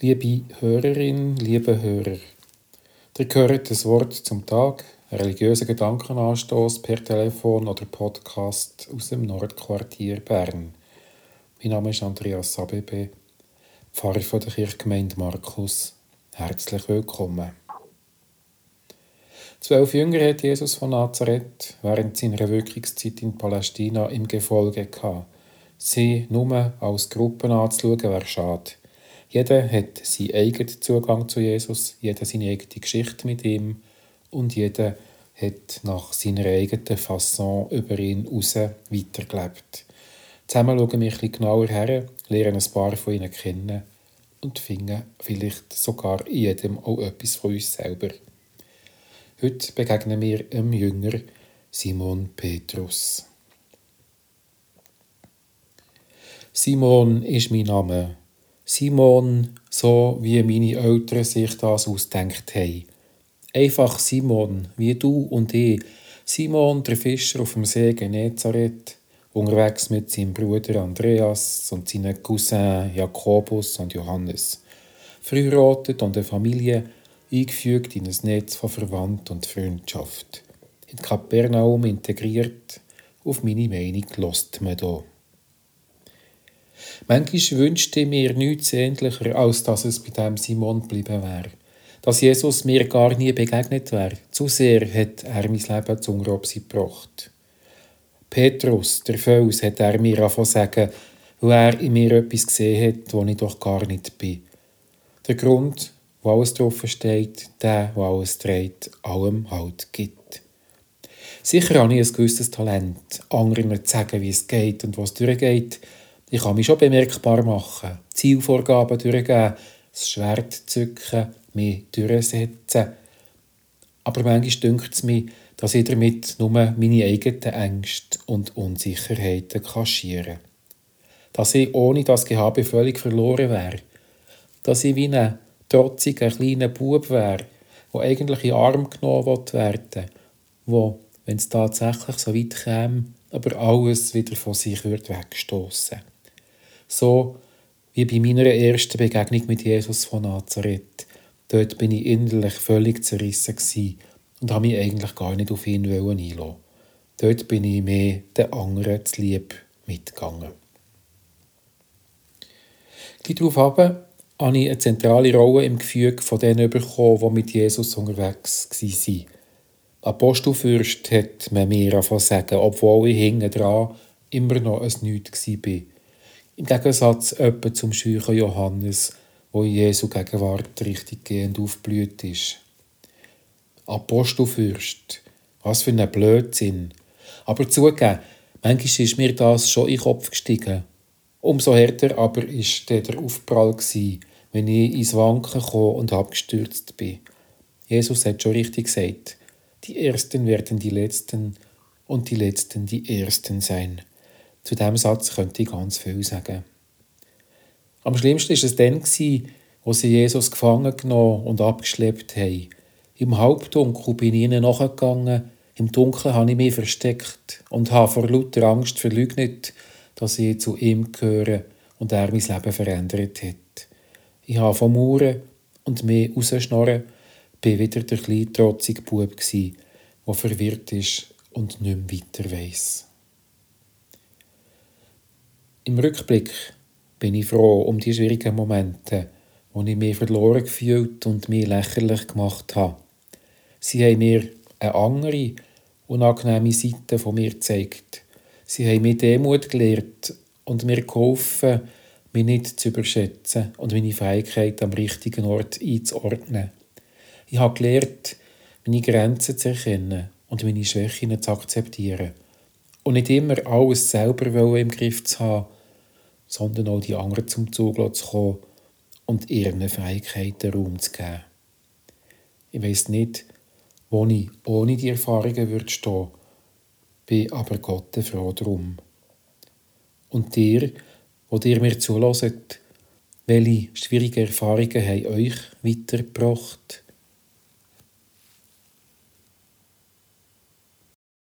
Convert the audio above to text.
Liebe Hörerin, liebe Hörer, ihr hört das Wort zum Tag, einen religiösen Gedankenanstoß per Telefon oder Podcast aus dem Nordquartier Bern. Mein Name ist Andreas Sabebe, Pfarrer von der Kirchgemeinde Markus. Herzlich willkommen. Zwölf Jünger hat Jesus von Nazareth während seiner Wirkungszeit in Palästina im Gefolge gehabt. Sie nur als Gruppen anzuschauen, wäre schade. Jeder hat seinen eigenen Zugang zu Jesus, jeder seine eigene Geschichte mit ihm und jeder hat nach seiner eigenen Fasson über ihn heraus weitergelebt. Zusammen schauen wir etwas genauer her, lernen ein paar von ihnen kennen und finden vielleicht sogar in jedem auch etwas von uns selber. Heute begegnen wir einem Jünger Simon Petrus. Simon ist mein Name. Simon, so wie meine Eltern sich das ausdenkt haben. Einfach Simon, wie du und ich. Simon, der Fischer auf dem See Genezareth, unterwegs mit seinem Bruder Andreas und seinen Cousins Jakobus und Johannes. Verheiratet und eine Familie, eingefügt in ein Netz von Verwandt und Freundschaft. In Kapernaum integriert, auf meine Meinung lost man hier. Manchmal wünschte ich mir nichts ähnlicher, als dass es bei dem Simon geblieben wäre. Dass Jesus mir gar nie begegnet wäre. Zu sehr hat er mein Leben zum Grobsi gebracht. Petrus, der Fels, hat er mir davon sagen, weil er in mir etwas gesehen hat, wo ich doch gar nicht bin. Der Grund, wo alles drauf steht, der, wo alles dreht, allem Halt gibt. Sicher habe ich ein gewisses Talent, anderen zu sagen, wie es geht und was durchgeht, ich kann mich schon bemerkbar machen, Zielvorgaben durchgeben, das Schwert zücken, mich durchsetzen. Aber manchmal dünkt es mir, dass ich damit nur meine eigenen Ängste und Unsicherheiten kaschieren kann. Dass ich ohne das Gehabe völlig verloren wäre. Dass ich wie ein trotziger kleiner Bub wäre, der eigentlich in Arm genommen werden wo, wenn es tatsächlich so weit käme, aber alles wieder von sich wegstoßen würde so wie bei meiner ersten Begegnung mit Jesus von Nazareth. Dort bin ich innerlich völlig zerrissen und habe mich eigentlich gar nicht auf ihn einlassen. Dort bin ich mehr den anderen zu lieb mitgegangen. Gleich darauf habe ich eine zentrale Rolle im Gefüge von denen bekommen, die mit Jesus unterwegs waren. Apostelfürst hat man mir davon sagen, obwohl ich hinten dran immer noch ein Nichts war. Im Gegensatz etwa zum scheuchen Johannes, wo in Jesu Gegenwart richtig gehend aufblüht ist. Apostelfürst, was für ein Blödsinn. Aber zugeben, manchmal ist mir das schon in den Kopf gestiegen. Umso härter aber ist der Aufprall gewesen, wenn ich ins Wanken kam und abgestürzt bin. Jesus hat schon richtig gesagt, die Ersten werden die Letzten und die Letzten die Ersten sein. Zu diesem Satz könnte ich ganz viel sagen. Am schlimmsten war es dann, wo sie Jesus gefangen genommen und abgeschleppt haben. Im Halbdunkel bin ich ihnen nachgegangen, im Dunkeln habe ich mich versteckt und habe vor lauter Angst verleugnet, dass ich zu ihm gehöre und er mein Leben verändert hat. Ich habe vom Mauern und mich rausschnorren, bin wieder der kleine trotzige Bub der verwirrt ist und nicht mehr weiter weiss. Im Rückblick bin ich froh um die schwierigen Momente, wo ich mich verloren gefühlt und mich lächerlich gemacht habe. Sie haben mir eine andere, unangenehme Seite von mir gezeigt. Sie haben mir Demut gelehrt und mir geholfen, mich nicht zu überschätzen und meine Fähigkeit am richtigen Ort einzuordnen. Ich habe gelernt, meine Grenzen zu erkennen und meine Schwächen zu akzeptieren. Und nicht immer alles selber im Griff zu haben, sondern auch die anderen zum Zug zu kommen und ihren Fähigkeiten Raum zu geben. Ich weiß nicht, wo ich ohne die Erfahrungen würde stehen, bin aber Gott froh drum. Und dir, wo dir mir zulässt, welche schwierigen Erfahrungen haben euch weitergebracht?